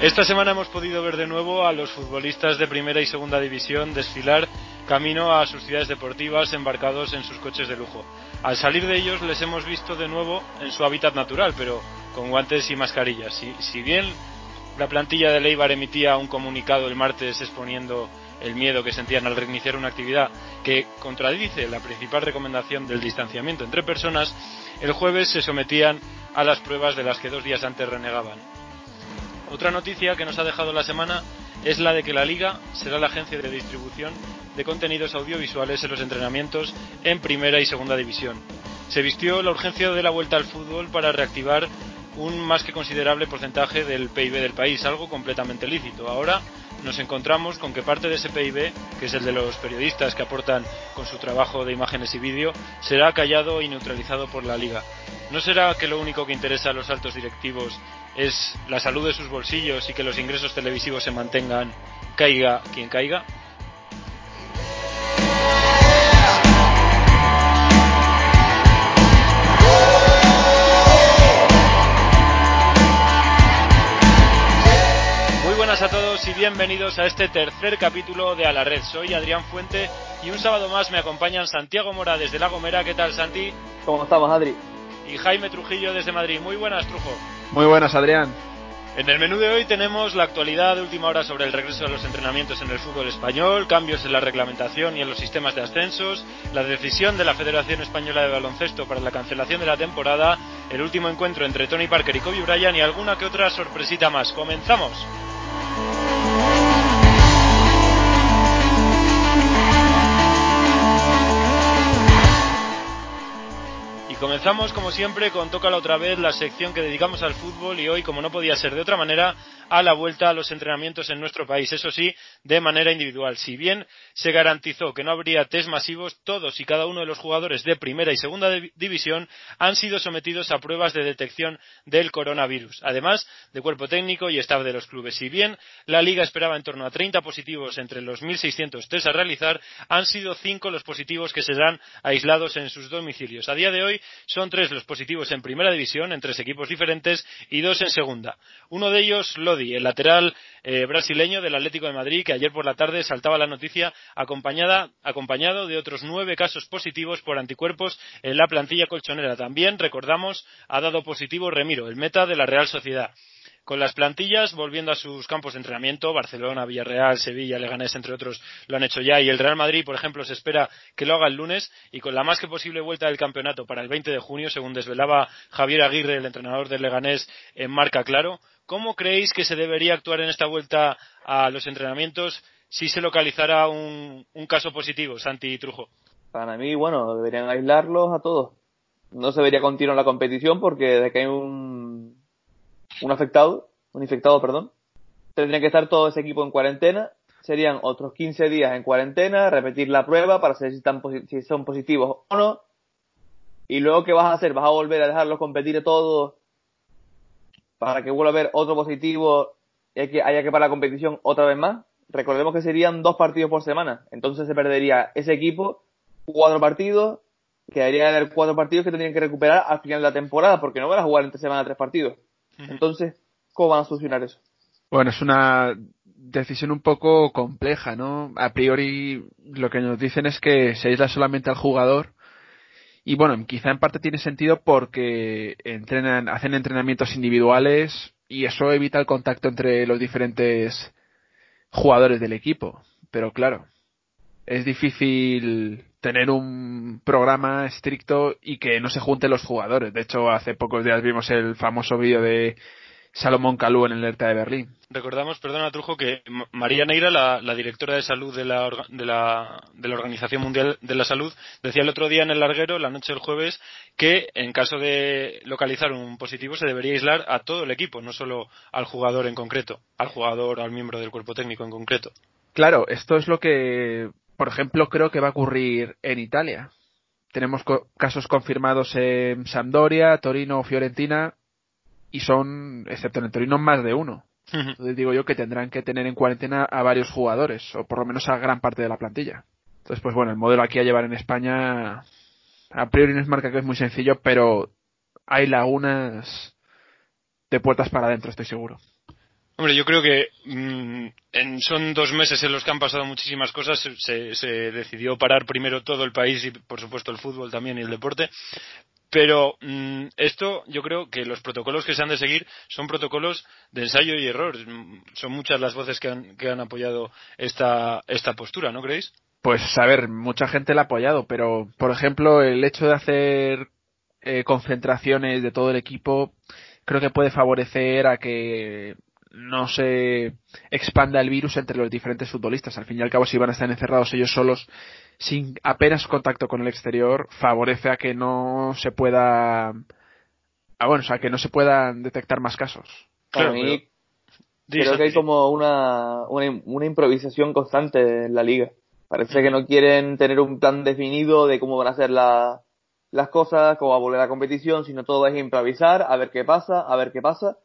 Esta semana hemos podido ver de nuevo a los futbolistas de primera y segunda división desfilar camino a sus ciudades deportivas embarcados en sus coches de lujo. Al salir de ellos les hemos visto de nuevo en su hábitat natural, pero con guantes y mascarillas. Si, si bien la plantilla de Leibar emitía un comunicado el martes exponiendo el miedo que sentían al reiniciar una actividad que contradice la principal recomendación del distanciamiento entre personas, el jueves se sometían a las pruebas de las que dos días antes renegaban. Otra noticia que nos ha dejado la semana es la de que la Liga será la agencia de distribución de contenidos audiovisuales en los entrenamientos en primera y segunda división. Se vistió la urgencia de la vuelta al fútbol para reactivar un más que considerable porcentaje del PIB del país, algo completamente lícito. Ahora nos encontramos con que parte de ese PIB, que es el de los periodistas que aportan con su trabajo de imágenes y vídeo, será callado y neutralizado por la liga. ¿No será que lo único que interesa a los altos directivos es la salud de sus bolsillos y que los ingresos televisivos se mantengan, caiga quien caiga? Todos y bienvenidos a este tercer capítulo de A la Red. Soy Adrián Fuente y un sábado más me acompañan Santiago Mora desde La Gomera. ¿Qué tal, Santi? ¿Cómo estamos, Adri? Y Jaime Trujillo desde Madrid. Muy buenas, Trujo. Muy buenas, Adrián. En el menú de hoy tenemos la actualidad de última hora sobre el regreso de los entrenamientos en el fútbol español, cambios en la reglamentación y en los sistemas de ascensos, la decisión de la Federación Española de Baloncesto para la cancelación de la temporada, el último encuentro entre Tony Parker y Kobe Bryant y alguna que otra sorpresita más. ¡Comenzamos! Comenzamos como siempre con Tócala otra vez, la sección que dedicamos al fútbol y hoy, como no podía ser de otra manera, a la vuelta a los entrenamientos en nuestro país, eso sí, de manera individual. Si bien se garantizó que no habría test masivos, todos y cada uno de los jugadores de primera y segunda división han sido sometidos a pruebas de detección del coronavirus, además de cuerpo técnico y staff de los clubes. Si bien la liga esperaba en torno a 30 positivos entre los 1.600 test a realizar, han sido cinco los positivos que serán aislados en sus domicilios. A día de hoy son tres los positivos en primera división, en tres equipos diferentes, y dos en segunda. Uno de ellos, Lodi, el lateral eh, brasileño del Atlético de Madrid, que ayer por la tarde saltaba la noticia acompañado de otros nueve casos positivos por anticuerpos en la plantilla colchonera. También, recordamos, ha dado positivo Remiro, el meta de la Real Sociedad. Con las plantillas volviendo a sus campos de entrenamiento, Barcelona, Villarreal, Sevilla, Leganés, entre otros, lo han hecho ya. Y el Real Madrid, por ejemplo, se espera que lo haga el lunes y con la más que posible vuelta del campeonato para el 20 de junio, según desvelaba Javier Aguirre, el entrenador del Leganés, en marca claro. ¿Cómo creéis que se debería actuar en esta vuelta a los entrenamientos si se localizara un, caso positivo, Santi Trujo? Para mí, bueno, deberían aislarlos a todos. No se debería continuar la competición porque de que hay un un afectado, un infectado, perdón, tendría que estar todo ese equipo en cuarentena, serían otros 15 días en cuarentena, repetir la prueba para saber si, están, si son positivos o no, y luego ¿qué vas a hacer? ¿Vas a volver a dejarlos competir todos para que vuelva a haber otro positivo y que, haya que parar la competición otra vez más? Recordemos que serían dos partidos por semana, entonces se perdería ese equipo cuatro partidos, haber cuatro partidos que tendrían que recuperar al final de la temporada, porque no van a jugar entre semana tres partidos. Entonces, ¿cómo van a solucionar eso? Bueno, es una decisión un poco compleja, ¿no? A priori lo que nos dicen es que se aísla solamente al jugador y bueno, quizá en parte tiene sentido porque entrenan, hacen entrenamientos individuales y eso evita el contacto entre los diferentes jugadores del equipo. Pero claro, es difícil tener un programa estricto y que no se junten los jugadores. De hecho, hace pocos días vimos el famoso vídeo de Salomón Calú en el alerta de Berlín. Recordamos, perdona Trujo, que María Neira, la, directora de salud de la, de, la, de la, Organización Mundial de la Salud, decía el otro día en el larguero, la noche del jueves, que en caso de localizar un positivo se debería aislar a todo el equipo, no solo al jugador en concreto, al jugador o al miembro del cuerpo técnico en concreto. Claro, esto es lo que por ejemplo, creo que va a ocurrir en Italia. Tenemos casos confirmados en Sampdoria, Torino, Fiorentina y son, excepto en el Torino, más de uno. Entonces digo yo que tendrán que tener en cuarentena a varios jugadores, o por lo menos a gran parte de la plantilla. Entonces, pues bueno, el modelo aquí a llevar en España, a priori no es marca que es muy sencillo, pero hay lagunas de puertas para adentro, estoy seguro. Hombre, yo creo que mm, son dos meses en los que han pasado muchísimas cosas. Se, se, decidió parar primero todo el país y, por supuesto, el fútbol también y el deporte. Pero mm, esto, yo creo que los protocolos que se han de seguir son protocolos de ensayo y error. Son muchas las voces que han, que han apoyado esta, esta postura, ¿no creéis? Pues a ver, mucha gente la ha apoyado, pero por ejemplo, el hecho de hacer eh, concentraciones de todo el equipo creo que puede favorecer a que no se expanda el virus entre los diferentes futbolistas. Al fin y al cabo, si van a estar encerrados ellos solos sin apenas contacto con el exterior, favorece a que no se pueda, ah, bueno, o sea, que no se puedan detectar más casos. Claro, creo que hay como una, una, una improvisación constante en la liga. Parece que no quieren tener un plan definido de cómo van a ser la, las cosas, cómo va a volver la competición, sino todo es improvisar, a ver qué pasa, a ver qué pasa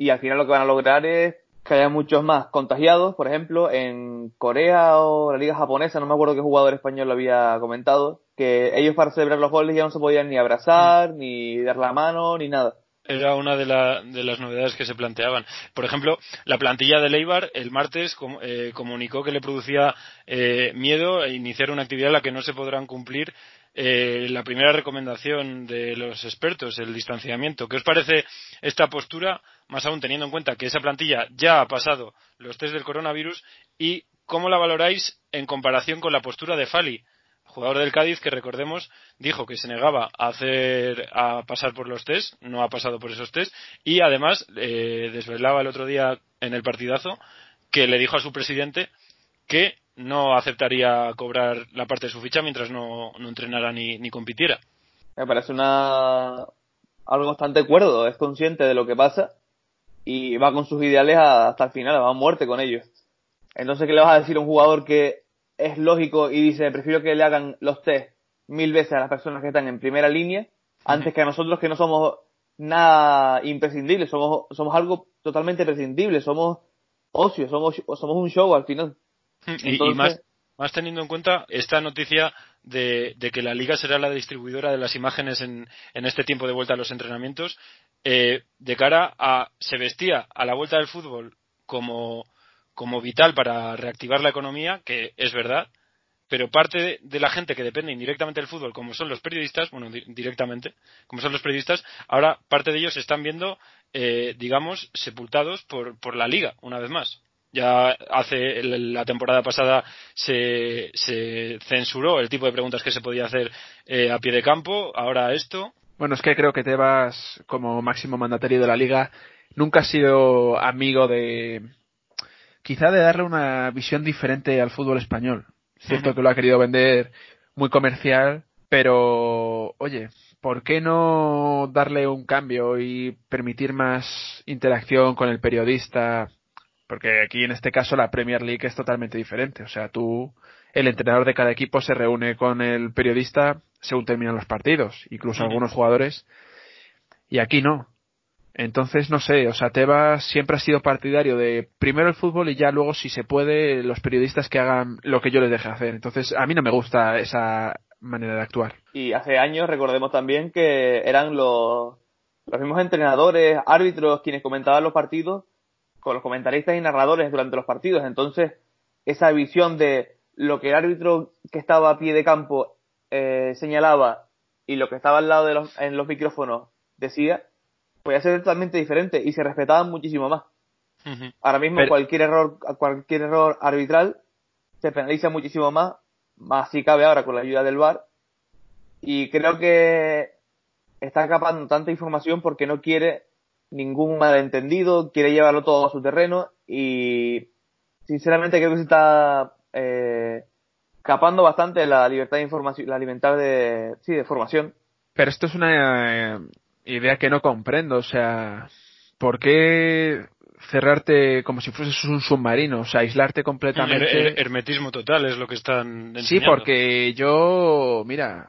y al final lo que van a lograr es que haya muchos más contagiados, por ejemplo, en Corea o la liga japonesa, no me acuerdo qué jugador español lo había comentado, que ellos para celebrar los goles ya no se podían ni abrazar, ni dar la mano, ni nada. Era una de, de las novedades que se planteaban. Por ejemplo, la plantilla de Leibar el martes eh, comunicó que le producía eh, miedo iniciar una actividad en la que no se podrán cumplir eh, la primera recomendación de los expertos, el distanciamiento. ¿Qué os parece esta postura, más aún teniendo en cuenta que esa plantilla ya ha pasado los test del coronavirus y cómo la valoráis en comparación con la postura de Fali? jugador del Cádiz que recordemos dijo que se negaba a hacer a pasar por los test no ha pasado por esos test y además eh, desvelaba el otro día en el partidazo que le dijo a su presidente que no aceptaría cobrar la parte de su ficha mientras no, no entrenara ni, ni compitiera. Me parece una algo bastante cuerdo, es consciente de lo que pasa y va con sus ideales hasta el final, va a muerte con ellos. Entonces, ¿qué le vas a decir a un jugador que es lógico y dice, prefiero que le hagan los test mil veces a las personas que están en primera línea antes que a nosotros que no somos nada imprescindible, somos, somos algo totalmente prescindible, somos ocio, somos, somos un show al final. Y, más, más teniendo en cuenta esta noticia de, que la liga será la distribuidora de las imágenes en, en este tiempo de vuelta a los entrenamientos, eh, de cara a se vestía a la vuelta del fútbol como, como vital para reactivar la economía, que es verdad, pero parte de la gente que depende indirectamente del fútbol, como son los periodistas, bueno, directamente, como son los periodistas, ahora parte de ellos se están viendo, eh, digamos, sepultados por, por la liga, una vez más. Ya hace la temporada pasada se, se censuró el tipo de preguntas que se podía hacer eh, a pie de campo, ahora esto. Bueno, es que creo que Tebas, como máximo mandatario de la liga, nunca ha sido amigo de. quizá de darle una visión diferente al fútbol español. Cierto que lo ha querido vender muy comercial, pero oye, ¿por qué no darle un cambio y permitir más interacción con el periodista? Porque aquí en este caso la Premier League es totalmente diferente. O sea, tú, el entrenador de cada equipo se reúne con el periodista según terminan los partidos, incluso algunos jugadores. Y aquí no. Entonces, no sé, o sea, Tebas siempre ha sido partidario de primero el fútbol y ya luego, si se puede, los periodistas que hagan lo que yo les deje hacer. Entonces, a mí no me gusta esa manera de actuar. Y hace años recordemos también que eran los, los mismos entrenadores, árbitros, quienes comentaban los partidos con los comentaristas y narradores durante los partidos. Entonces, esa visión de lo que el árbitro que estaba a pie de campo eh, señalaba y lo que estaba al lado de los, en los micrófonos decía, podía ser totalmente diferente y se respetaban muchísimo más. Ahora mismo cualquier error, cualquier error arbitral se penaliza muchísimo más, más si cabe ahora con la ayuda del VAR. Y creo que está escapando tanta información porque no quiere ningún malentendido, quiere llevarlo todo a su terreno y sinceramente creo que se está eh, escapando bastante la libertad de información, la libertad de, sí, de formación. Pero esto es una eh, idea que no comprendo, o sea, ¿por qué cerrarte como si fueses un submarino, o sea, aislarte completamente. hermetismo total es lo que están enseñando. Sí, porque yo, mira,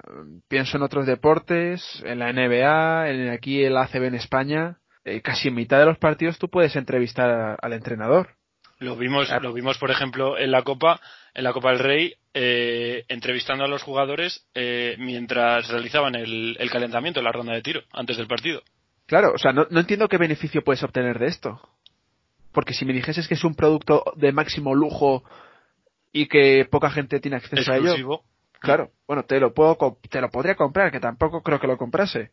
pienso en otros deportes, en la NBA, en aquí el ACB en España, eh, casi en mitad de los partidos tú puedes entrevistar al entrenador. Lo vimos, lo vimos, por ejemplo, en la Copa, en la Copa del Rey, eh, entrevistando a los jugadores eh, mientras realizaban el, calentamiento, la ronda de tiro, antes del partido. Claro, o sea, no, entiendo qué beneficio puedes obtener de esto. porque si me dijeses que es un producto de máximo lujo y que poca gente tiene acceso a ello, claro, bueno, te lo puedo te lo podría comprar, que tampoco creo que lo comprase.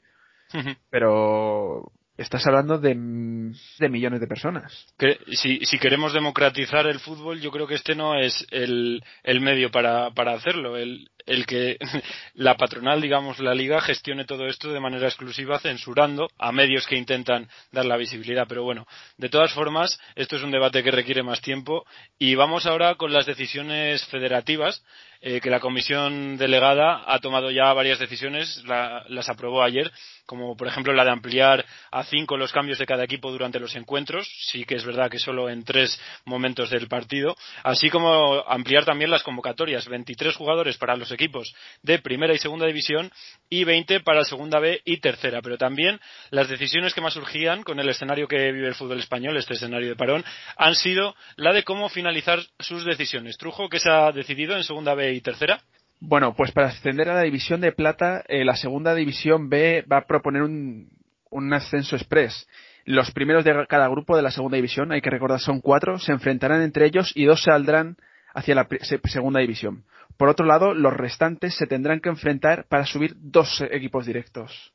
Pero estás hablando de, millones de personas. si, si, queremos democratizar el fútbol, yo creo que este no es el, el medio para, para hacerlo. El, el que la patronal, digamos, la liga, gestione todo esto de manera exclusiva, censurando a medios que intentan dar la visibilidad. Pero bueno, de todas formas, esto es un debate que requiere más tiempo y vamos ahora con las decisiones federativas. Eh, que la comisión delegada ha tomado ya varias decisiones, las aprobó ayer, como por ejemplo la de ampliar a cinco los cambios de cada equipo durante los encuentros, sí que es verdad que solo en tres momentos del partido, así como ampliar también las convocatorias, 23 jugadores para los equipos de primera y segunda división y 20 para segunda B y tercera. Pero también las decisiones que más surgían con el escenario que vive el fútbol español, este escenario de parón, han sido la de cómo finalizar sus decisiones. Trujo, ¿qué se ha decidido en segunda B y tercera? Bueno, pues para ascender a la división de plata, eh, la segunda división B va a proponer un, un ascenso express. Los primeros de cada grupo de la segunda división, hay que recordar son cuatro, se enfrentarán entre ellos y dos saldrán hacia la segunda división. Por otro lado, los restantes se tendrán que enfrentar para subir dos equipos directos.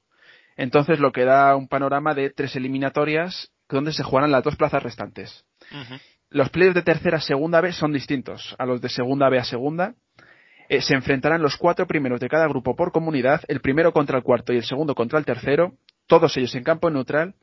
Entonces, lo que da un panorama de tres eliminatorias donde se jugarán las dos plazas restantes. Los players de tercera a segunda B son distintos a los de segunda B a segunda. Eh, se enfrentarán los cuatro primeros de cada grupo por comunidad, el primero contra el cuarto y el segundo contra el tercero, todos ellos en campo neutral,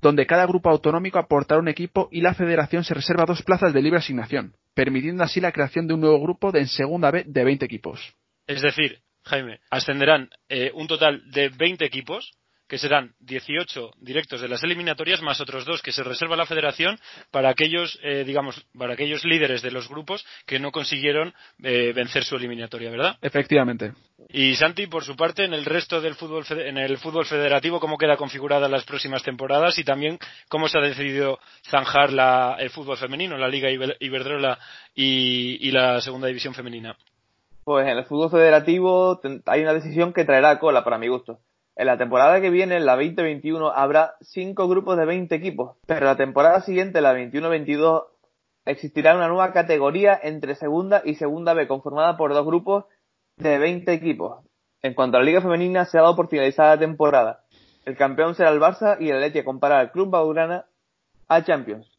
donde cada grupo autonómico aportará un equipo y la federación se reserva dos plazas de libre asignación permitiendo así la creación de un nuevo grupo de en segunda B de 20 equipos. Es decir, Jaime, ascenderán eh, un total de 20 equipos, que serán 18 directos de las eliminatorias, más otros dos que se reserva la federación para aquellos, eh, digamos, para aquellos líderes de los grupos que no consiguieron eh, vencer su eliminatoria, ¿verdad? Efectivamente. Y Santi, por su parte, en el resto del fútbol, en el fútbol federativo, ¿cómo queda configurada las próximas temporadas y también cómo se ha decidido zanjar el fútbol femenino, la Liga Iberdrola y, y la Segunda División Femenina? Pues en el fútbol federativo hay una decisión que traerá cola para mi gusto en la temporada que viene, en la 2021, habrá cinco grupos de 20 equipos, pero la temporada siguiente, la 21-22, existirá una nueva categoría entre segunda y segunda B, conformada por dos grupos de 20 equipos. En cuanto a la Liga Femenina, se ha dado por finalizada la temporada. El campeón será el Barça y el Atleti comparar al Club Baurana a Champions.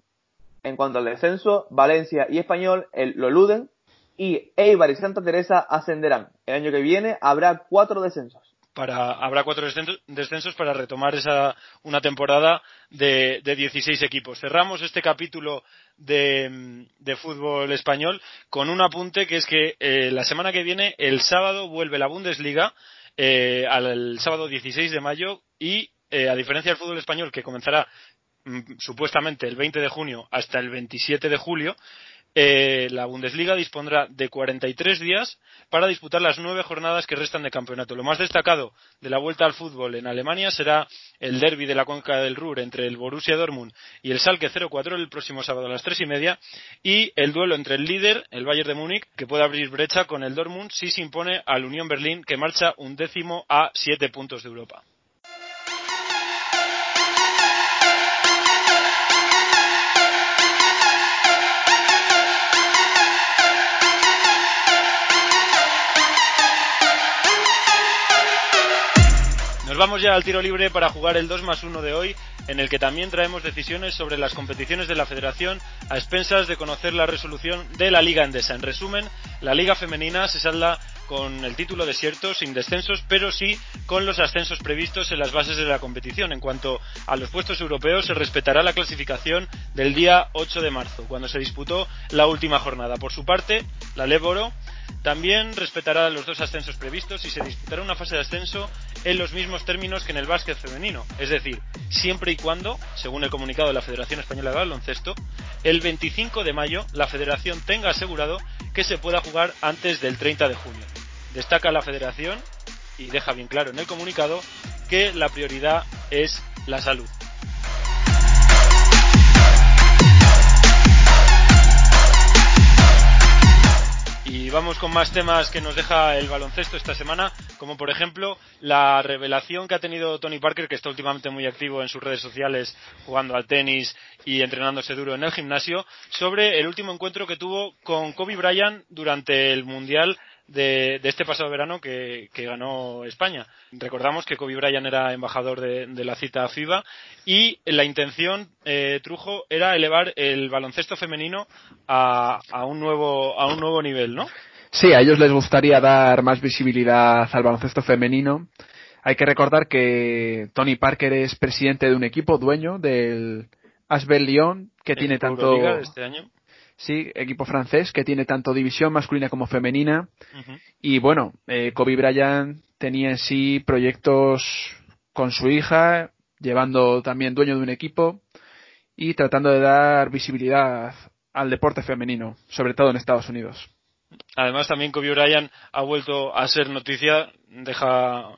En cuanto al descenso, Valencia y Español lo eluden y Eibar y Santa Teresa ascenderán. El año que viene habrá cuatro descensos para habrá cuatro descensos para retomar esa una temporada de, de 16 equipos. Cerramos este capítulo de, fútbol español con un apunte que es que eh, la semana que viene, el sábado, vuelve la Bundesliga, eh, al sábado 16 de mayo y eh, a diferencia del fútbol español que comenzará mm, supuestamente el 20 de junio hasta el 27 de julio, eh, la Bundesliga dispondrá de 43 días para disputar las nueve jornadas que restan de campeonato. Lo más destacado de la vuelta al fútbol en Alemania será el derby de la cuenca del Ruhr entre el Borussia Dortmund y el Schalke 04 el próximo sábado a las tres y media y el duelo entre el líder, el Bayern de Múnich, que puede abrir brecha con el Dortmund si se impone al Unión Berlín que marcha un décimo a siete puntos de Europa. Nos vamos ya al tiro libre para jugar el 2 más 1 de hoy, en el que también traemos decisiones sobre las competiciones de la Federación a expensas de conocer la resolución de la Liga Endesa. En resumen, la Liga Femenina se salda con el título desierto, sin descensos, pero sí con los ascensos previstos en las bases de la competición. En cuanto a los puestos europeos, se respetará la clasificación del día 8 de marzo, cuando se disputó la última jornada. Por su parte, la Leboro también respetará los dos ascensos previstos y se disputará una fase de ascenso en los mismos términos que en el básquet femenino, es decir, siempre y cuando, según el comunicado de la Federación Española de Baloncesto, el 25 de mayo la Federación tenga asegurado que se pueda jugar antes del 30 de junio. Destaca la Federación y deja bien claro en el comunicado que la prioridad es la salud. Y vamos con más temas que nos deja el baloncesto esta semana, como por ejemplo la revelación que ha tenido Tony Parker, que está últimamente muy activo en sus redes sociales jugando al tenis y entrenándose duro en el gimnasio, sobre el último encuentro que tuvo con Kobe Bryant durante el Mundial de, este pasado verano que, ganó España. Recordamos que Kobe Bryant era embajador de, la cita FIBA y la intención, eh, Trujo, era elevar el baloncesto femenino a, un nuevo, a un nuevo nivel, ¿no? Sí, a ellos les gustaría dar más visibilidad al baloncesto femenino. Hay que recordar que Tony Parker es presidente de un equipo, dueño del Asbel Lyon, que tiene tanto. este año sí, equipo francés que tiene tanto división masculina como femenina. Y bueno, eh, Kobe Bryant tenía en sí proyectos con su hija, llevando también dueño de un equipo y tratando de dar visibilidad al deporte femenino, sobre todo en Estados Unidos. Además, también Kobe Bryant ha vuelto a ser noticia, deja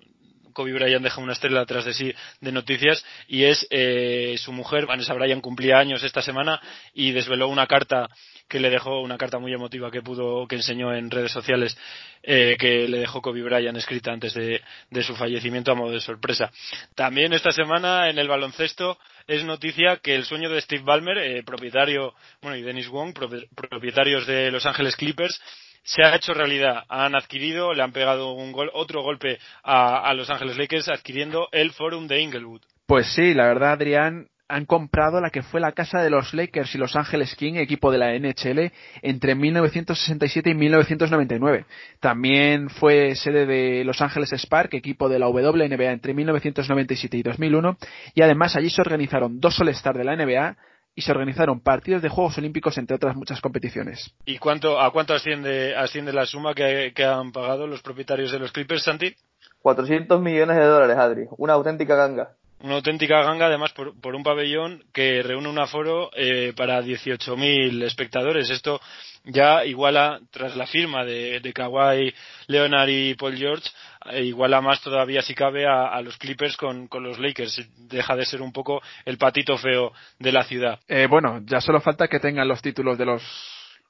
Kobe Bryant deja una estrella atrás de sí de noticias y es eh, su mujer, Vanessa Bryant, cumplía años esta semana y desveló una carta que le dejó una carta muy emotiva que pudo que enseñó en redes sociales eh, que le dejó Kobe Bryant escrita antes de, su fallecimiento a modo de sorpresa. También esta semana en el baloncesto es noticia que el sueño de Steve Ballmer, eh, propietario, bueno, y Dennis Wong, propietarios de Los Ángeles Clippers, se ha hecho realidad. Han adquirido, le han pegado un gol, otro golpe a, Los Ángeles Lakers adquiriendo el Forum de Inglewood. Pues sí, la verdad, Adrián, han comprado la que fue la casa de los Lakers y Los Ángeles King, equipo de la NHL, entre 1967 y 1999. También fue sede de Los Ángeles Spark, equipo de la WNBA entre 1997 y 2001, y además allí se organizaron dos All-Star de la NBA y se organizaron partidos de Juegos Olímpicos entre otras muchas competiciones. ¿Y cuánto, a cuánto asciende, asciende la suma que, que han pagado los propietarios de los Clippers, Santi? 400 millones de dólares, Adri. Una auténtica ganga una auténtica ganga, además por, un pabellón que reúne un aforo eh, para 18.000 espectadores. Esto ya iguala, tras la firma de, de Kawhi Leonard y Paul George, eh, iguala más todavía si cabe a, los Clippers con, los Lakers. Deja de ser un poco el patito feo de la ciudad. Eh, bueno, ya solo falta que tengan los títulos de los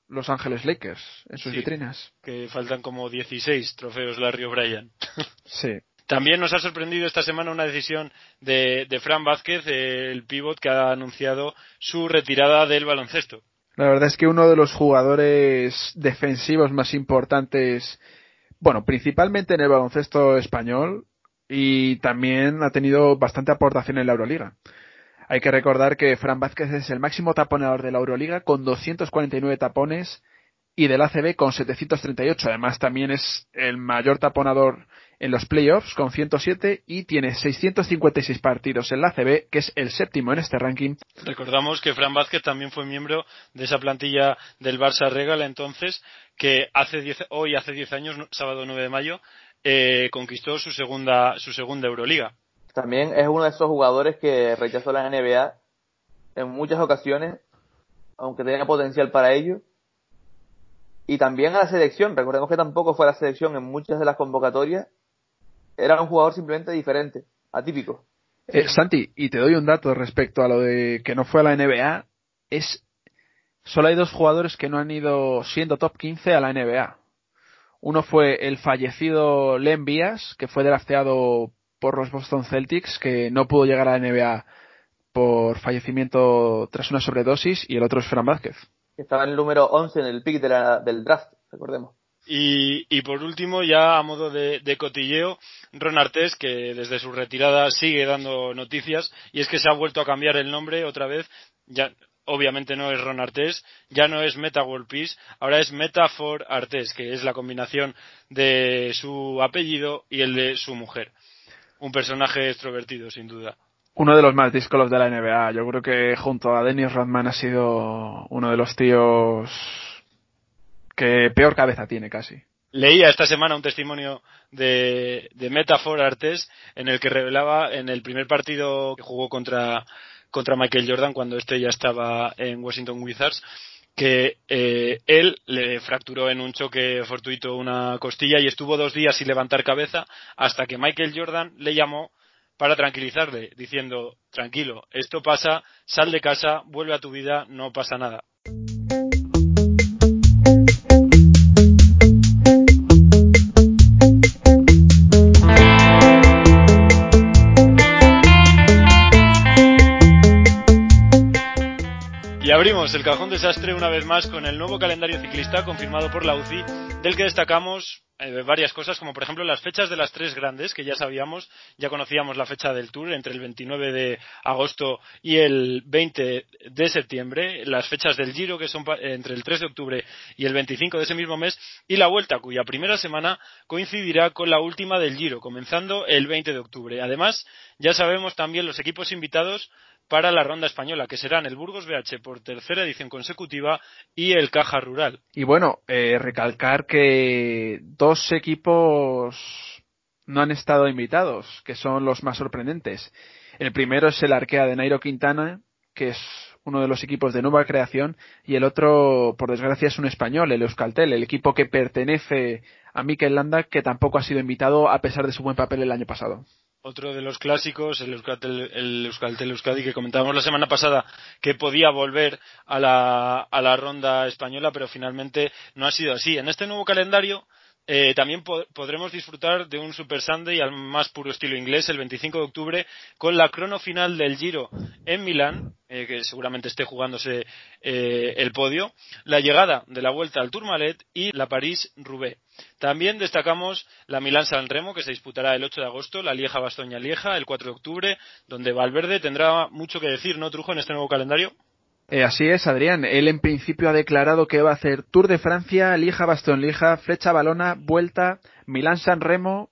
los Ángeles Lakers en sus vitrinas. Que faltan como 16 trofeos Larry O'Brien. sí. También nos ha sorprendido esta semana una decisión de, Fran Vázquez, el pívot que ha anunciado su retirada del baloncesto. La verdad es que uno de los jugadores defensivos más importantes, bueno, principalmente en el baloncesto español y también ha tenido bastante aportación en la Euroliga. Hay que recordar que Fran Vázquez es el máximo taponador de la Euroliga con 249 tapones y del ACB con 738. Además, también es el mayor taponador en los playoffs con 107 y tiene 656 partidos en la ACB, que es el séptimo en este ranking. Recordamos que Fran Vázquez también fue miembro de esa plantilla del Barça Regal entonces, que hace hoy hace 10 años, sábado 9 de mayo, eh, conquistó su segunda, su segunda Euroliga. También es uno de esos jugadores que rechazó la NBA en muchas ocasiones, aunque tenía potencial para ello y también a la selección. Recordemos que tampoco fue a la selección en muchas de las convocatorias. Era un jugador simplemente diferente, atípico. Eh, Santi, y te doy un dato respecto a lo de que no fue a la NBA. Es solo hay dos jugadores que no han ido siendo top 15 a la NBA. Uno fue el fallecido Len Bias, que fue drafteado por los Boston Celtics, que no pudo llegar a la NBA por fallecimiento tras una sobredosis, y el otro es Fran Vázquez que estaba en el número 11 en el pick del draft, recordemos. Y, y, por último, ya a modo de, cotilleo, Ron Artés, que desde su retirada sigue dando noticias, y es que se ha vuelto a cambiar el nombre otra vez. Ya, obviamente no es Ron Artés, ya no es Meta World ahora es Metafor Artés, que es la combinación de su apellido y el de su mujer. Un personaje extrovertido, sin duda uno de los más díscolos de la NBA. Yo creo que junto a Dennis Rodman ha sido uno de los tíos que peor cabeza tiene casi. Leía esta semana un testimonio de, de Metafor Artes en el que revelaba en el primer partido que jugó contra, contra Michael Jordan cuando este ya estaba en Washington Wizards que eh, él le fracturó en un choque fortuito una costilla y estuvo dos días sin levantar cabeza hasta que Michael Jordan le llamó para tranquilizarle, diciendo, tranquilo, esto pasa, sal de casa, vuelve a tu vida, no pasa nada. Cajón desastre una vez más con el nuevo calendario ciclista confirmado por la UCI, del que destacamos eh, varias cosas, como por ejemplo las fechas de las tres grandes, que ya sabíamos, ya conocíamos la fecha del Tour entre el 29 de agosto y el 20 de septiembre, las fechas del Giro, que son entre el 3 de octubre y el 25 de ese mismo mes, y la Vuelta, cuya primera semana coincidirá con la última del Giro, comenzando el 20 de octubre. Además, ya sabemos también los equipos invitados para la ronda española, que serán el Burgos BH por tercera edición consecutiva y el Caja Rural. Y bueno, eh, recalcar que dos equipos no han estado invitados, que son los más sorprendentes. El primero es el Arkea de Nairo Quintana, que es uno de los equipos de nueva creación, y el otro, por desgracia, es un español, el Euskaltel, el equipo que pertenece a Mikel Landa, que tampoco ha sido invitado a pesar de su buen papel el año pasado otro de los clásicos, el Euskaltel, el Euskaltel Euskadi, que comentábamos la semana pasada que podía volver a la, a la ronda española, pero finalmente no ha sido así. En este nuevo calendario eh, también podremos disfrutar de un Super Sunday al más puro estilo inglés el 25 de octubre con la crono final del Giro en Milán, eh, que seguramente esté jugándose eh, el podio, la llegada de la vuelta al Tourmalet y la París-Roubaix. También destacamos la Milán-San Remo, que se disputará el 8 de agosto, la Lieja-Bastoña-Lieja el 4 de octubre, donde Valverde tendrá mucho que decir, ¿no, Trujo, en este nuevo calendario? Eh, así es, Adrián. Él en principio ha declarado que va a hacer Tour de Francia, Lija Bastón Lija, Flecha Balona, Vuelta, Milán San Remo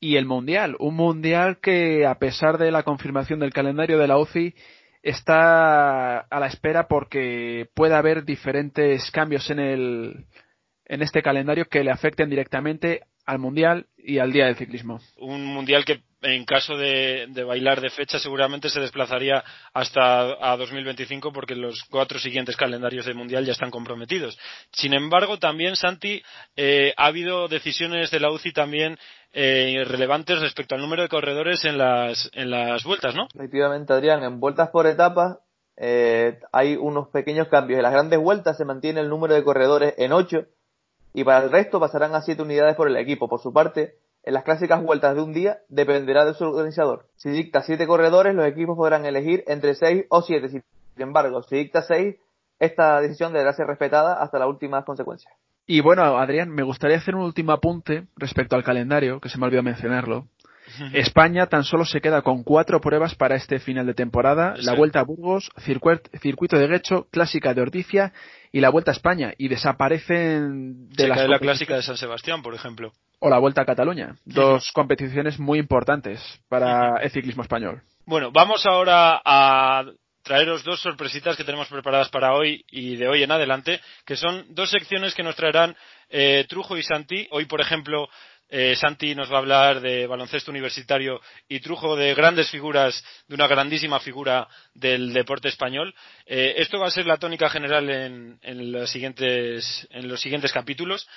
y el Mundial. Un Mundial que, a pesar de la confirmación del calendario de la UCI, está a la espera porque puede haber diferentes cambios en el en este calendario que le afecten directamente al Mundial y al Día del Ciclismo. Un Mundial que en caso de, bailar de fecha seguramente se desplazaría hasta a 2025 porque los cuatro siguientes calendarios del Mundial ya están comprometidos. Sin embargo, también, Santi, eh, ha habido decisiones de la UCI también eh, relevantes respecto al número de corredores en las, en las vueltas, ¿no? Efectivamente, Adrián, en vueltas por etapas eh, hay unos pequeños cambios. En las grandes vueltas se mantiene el número de corredores en ocho y para el resto pasarán a siete unidades por el equipo. Por su parte, en las clásicas vueltas de un día dependerá de su organizador. Si dicta siete corredores, los equipos podrán elegir entre seis o siete. Sin embargo, si dicta seis, esta decisión deberá ser respetada hasta las últimas consecuencias. Y bueno, Adrián, me gustaría hacer un último apunte respecto al calendario, que se me olvidó mencionarlo. España tan solo se queda con cuatro pruebas para este final de temporada, la Vuelta a Burgos, Circuito de Guecho, Clásica de Ordicia y la Vuelta a España, y desaparecen de la Clásica de San Sebastián, por ejemplo. O la Vuelta a Cataluña, dos competiciones muy importantes para el ciclismo español. Bueno, vamos ahora a traeros dos sorpresitas que tenemos preparadas para hoy y de hoy en adelante, que son dos secciones que nos traerán eh, Trujo y Santi. Hoy, por ejemplo, eh, Santi nos va a hablar de baloncesto universitario y Trujo de grandes figuras, de una grandísima figura del deporte español. Eh, esto va a ser la tónica general en, los siguientes, en los siguientes capítulos.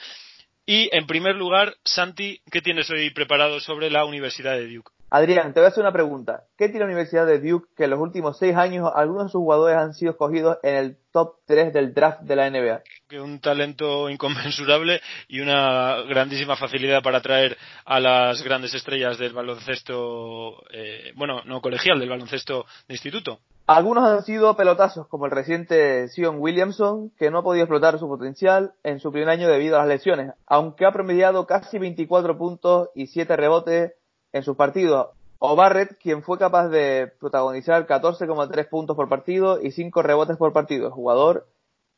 Y en primer lugar, Santi, ¿qué tienes hoy preparado sobre la Universidad de Duke? Adrián, te voy a hacer una pregunta. ¿Qué tiene la Universidad de Duke que en los últimos seis años algunos de sus jugadores han sido escogidos en el top 3 del draft de la NBA? Que un talento inconmensurable y una grandísima facilidad para atraer a las grandes estrellas del baloncesto, eh, bueno, no colegial, del baloncesto de instituto. Algunos han sido pelotazos, como el reciente Sion Williamson, que no ha podido explotar su potencial en su primer año debido a las lesiones, aunque ha promediado casi 24 puntos y 7 rebotes en sus partidos. O Barrett, quien fue capaz de protagonizar 14,3 puntos por partido y 5 rebotes por partido, jugador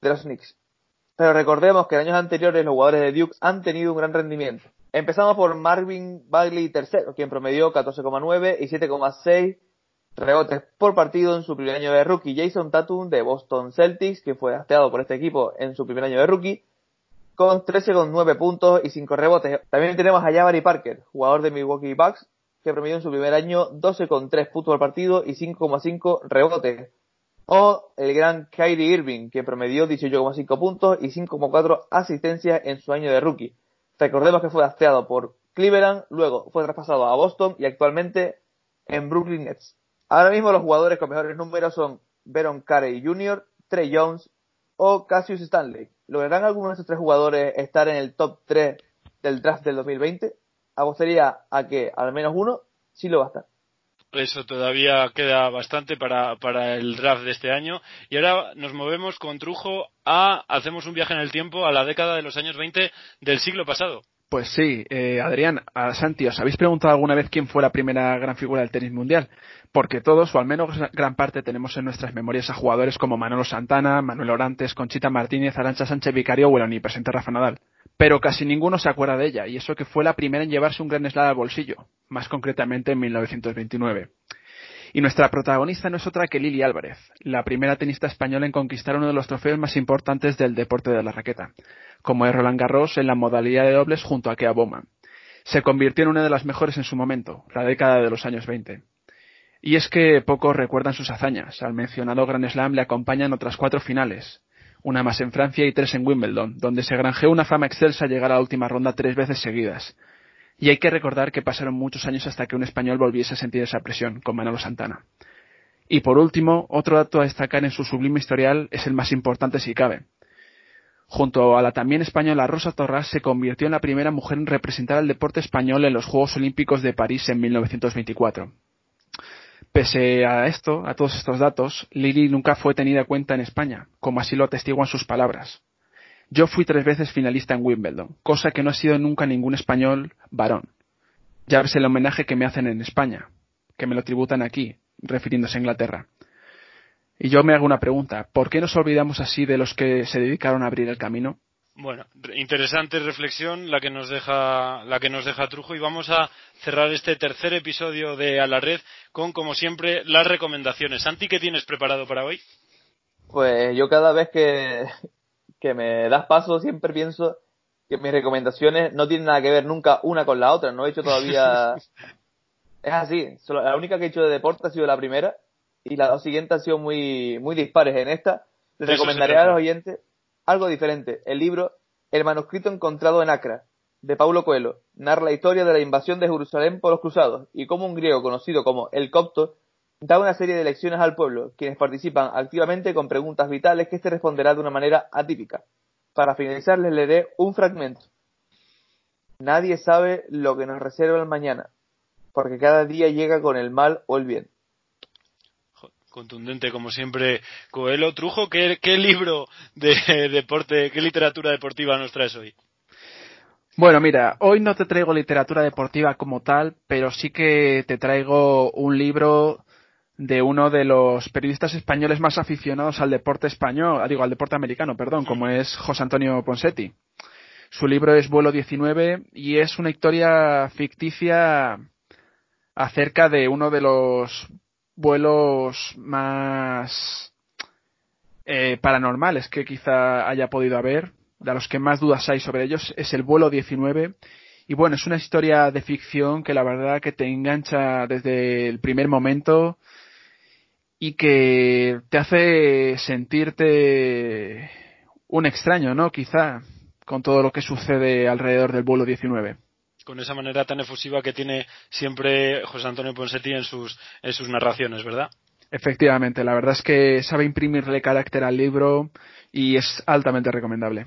de los Knicks. Pero recordemos que en años anteriores los jugadores de Duke han tenido un gran rendimiento. Empezamos por Marvin Bagley III, quien promedió 14,9 y 7,6 rebotes por partido en su primer año de rookie. Jason Tatum de Boston Celtics, que fue hasteado por este equipo en su primer año de rookie, con 13,9 puntos y 5 rebotes. También tenemos a Jabari Parker, jugador de Milwaukee Bucks, que promedió en su primer año 12,3 puntos por partido y 5,5 rebotes. O el gran Kyrie Irving, que promedió 18,5 puntos y 5,4 asistencias en su año de rookie. Recordemos que fue hasteado por Cleveland, luego fue traspasado a Boston y actualmente en Brooklyn Nets. Ahora mismo los jugadores con mejores números son Veron Carey Jr., Trey Jones o Cassius Stanley. ¿Lograrán algunos de estos tres jugadores estar en el top 3 del draft del 2020? Apostaría a que al menos uno sí lo va a estar. Eso todavía queda bastante para, para el draft de este año. Y ahora nos movemos con Trujo a, hacemos un viaje en el tiempo a la década de los años 20 del siglo pasado. Pues sí, eh, Adrián, a Santi, ¿os habéis preguntado alguna vez quién fue la primera gran figura del tenis mundial? Porque todos, o al menos gran parte, tenemos en nuestras memorias a jugadores como Manolo Santana, Manuel Orantes, Conchita Martínez, Arancha Sánchez Vicario o el omnipresente Rafa Nadal pero casi ninguno se acuerda de ella, y eso que fue la primera en llevarse un gran slam al bolsillo, más concretamente en 1929. Y nuestra protagonista no es otra que Lili Álvarez, la primera tenista española en conquistar uno de los trofeos más importantes del deporte de la raqueta, como es Roland Garros en la modalidad de dobles junto a Kea Bowman. Se convirtió en una de las mejores en su momento, la década de los años 20. Y es que pocos recuerdan sus hazañas. Al mencionado Grand Slam le acompañan otras cuatro finales, una más en Francia y tres en Wimbledon, donde se granjeó una fama excelsa llegar a la última ronda tres veces seguidas. Y hay que recordar que pasaron muchos años hasta que un español volviese a sentir esa presión, con Manolo Santana. Y por último, otro dato a destacar en su sublime historial es el más importante si cabe. Junto a la también española Rosa Torras, se convirtió en la primera mujer en representar al deporte español en los Juegos Olímpicos de París en 1924. Pese a esto, a todos estos datos, Lili nunca fue tenida en cuenta en España, como así lo atestiguan sus palabras. Yo fui tres veces finalista en Wimbledon, cosa que no ha sido nunca ningún español varón. Ya ves el homenaje que me hacen en España, que me lo tributan aquí, refiriéndose a Inglaterra. Y yo me hago una pregunta, ¿por qué nos olvidamos así de los que se dedicaron a abrir el camino? Bueno, interesante reflexión la que nos deja la que nos deja Trujo y vamos a cerrar este tercer episodio de A la Red con como siempre las recomendaciones. Santi, ¿qué tienes preparado para hoy? Pues yo cada vez que, que me das paso siempre pienso que mis recomendaciones no tienen nada que ver nunca una con la otra. No he hecho todavía. es así. la única que he hecho de deporte ha sido la primera y las dos siguientes han sido muy, muy dispares. En esta les recomendaré a los oyentes algo diferente. El libro El manuscrito encontrado en Acra, de Paulo Coelho, narra la historia de la invasión de Jerusalén por los cruzados y cómo un griego conocido como el copto da una serie de lecciones al pueblo, quienes participan activamente con preguntas vitales que éste responderá de una manera atípica. Para finalizar les leeré un fragmento. Nadie sabe lo que nos reserva el mañana, porque cada día llega con el mal o el bien contundente como siempre Coelho. Trujo, ¿qué, libro de deporte, qué literatura deportiva nos traes hoy? Bueno, mira, hoy no te traigo literatura deportiva como tal, pero sí que te traigo un libro de uno de los periodistas españoles más aficionados al deporte español, digo, al deporte americano, perdón, como es José Antonio Ponsetti. Su libro es Vuelo 19 y es una historia ficticia acerca de uno de los vuelos más eh, paranormales que quizá haya podido haber, de los que más dudas hay sobre ellos, es el vuelo 19. Y bueno, es una historia de ficción que la verdad que te engancha desde el primer momento y que te hace sentirte un extraño, ¿no? Quizá con todo lo que sucede alrededor del vuelo 19 con esa manera tan efusiva que tiene siempre José Antonio Ponsetti en sus, en sus narraciones, ¿verdad? Efectivamente, la verdad es que sabe imprimirle carácter al libro y es altamente recomendable.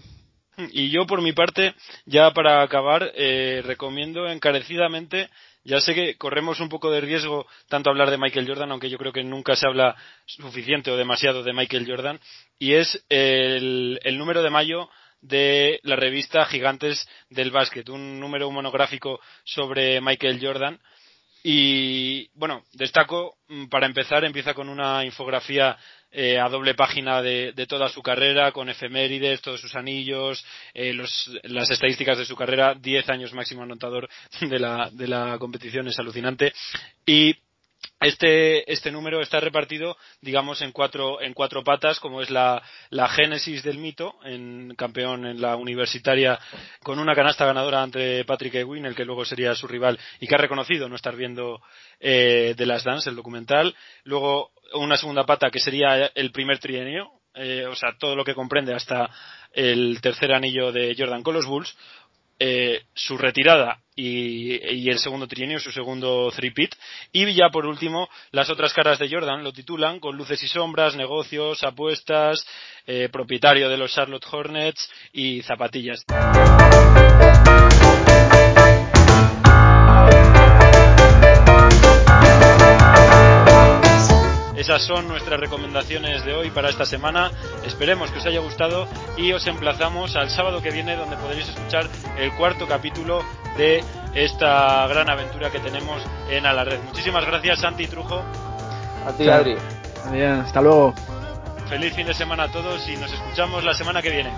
Y yo, por mi parte, ya para acabar, eh, recomiendo encarecidamente, ya sé que corremos un poco de riesgo tanto hablar de Michael Jordan, aunque yo creo que nunca se habla suficiente o demasiado de Michael Jordan, y es el, número de mayo de la revista Gigantes del Básquet, un número monográfico sobre Michael Jordan. Y bueno, destaco, mm, para empezar, empieza con una infografía eh, a doble página de, toda su carrera, con efemérides, todos sus anillos, eh, las estadísticas de su carrera, 10 años máximo anotador de la, de la competición, es alucinante. Y este, este número está repartido, digamos, en cuatro, en cuatro patas, como es la, la génesis del mito, en campeón en la universitaria, con una canasta ganadora ante Patrick Ewing, el que luego sería su rival, y que ha reconocido no estar viendo eh, The Last Dance, el documental. Luego, una segunda pata que sería el primer trienio, eh, o sea, todo lo que comprende hasta el tercer anillo de Jordan con los Bulls. Eh, su retirada y, el segundo trienio, su segundo three-pit. Y ya por último, las otras caras de Jordan lo titulan con luces y sombras, negocios, apuestas, eh, propietario de los Charlotte Hornets y zapatillas. Esas son nuestras recomendaciones de hoy para esta semana. Esperemos que os haya gustado y os emplazamos al sábado que viene donde podréis escuchar el cuarto capítulo de esta gran aventura que tenemos en A la Red. Muchísimas gracias Santi Trujo. A ti, Adri. Bien, hasta luego. Feliz fin de semana a todos y nos escuchamos la semana que viene.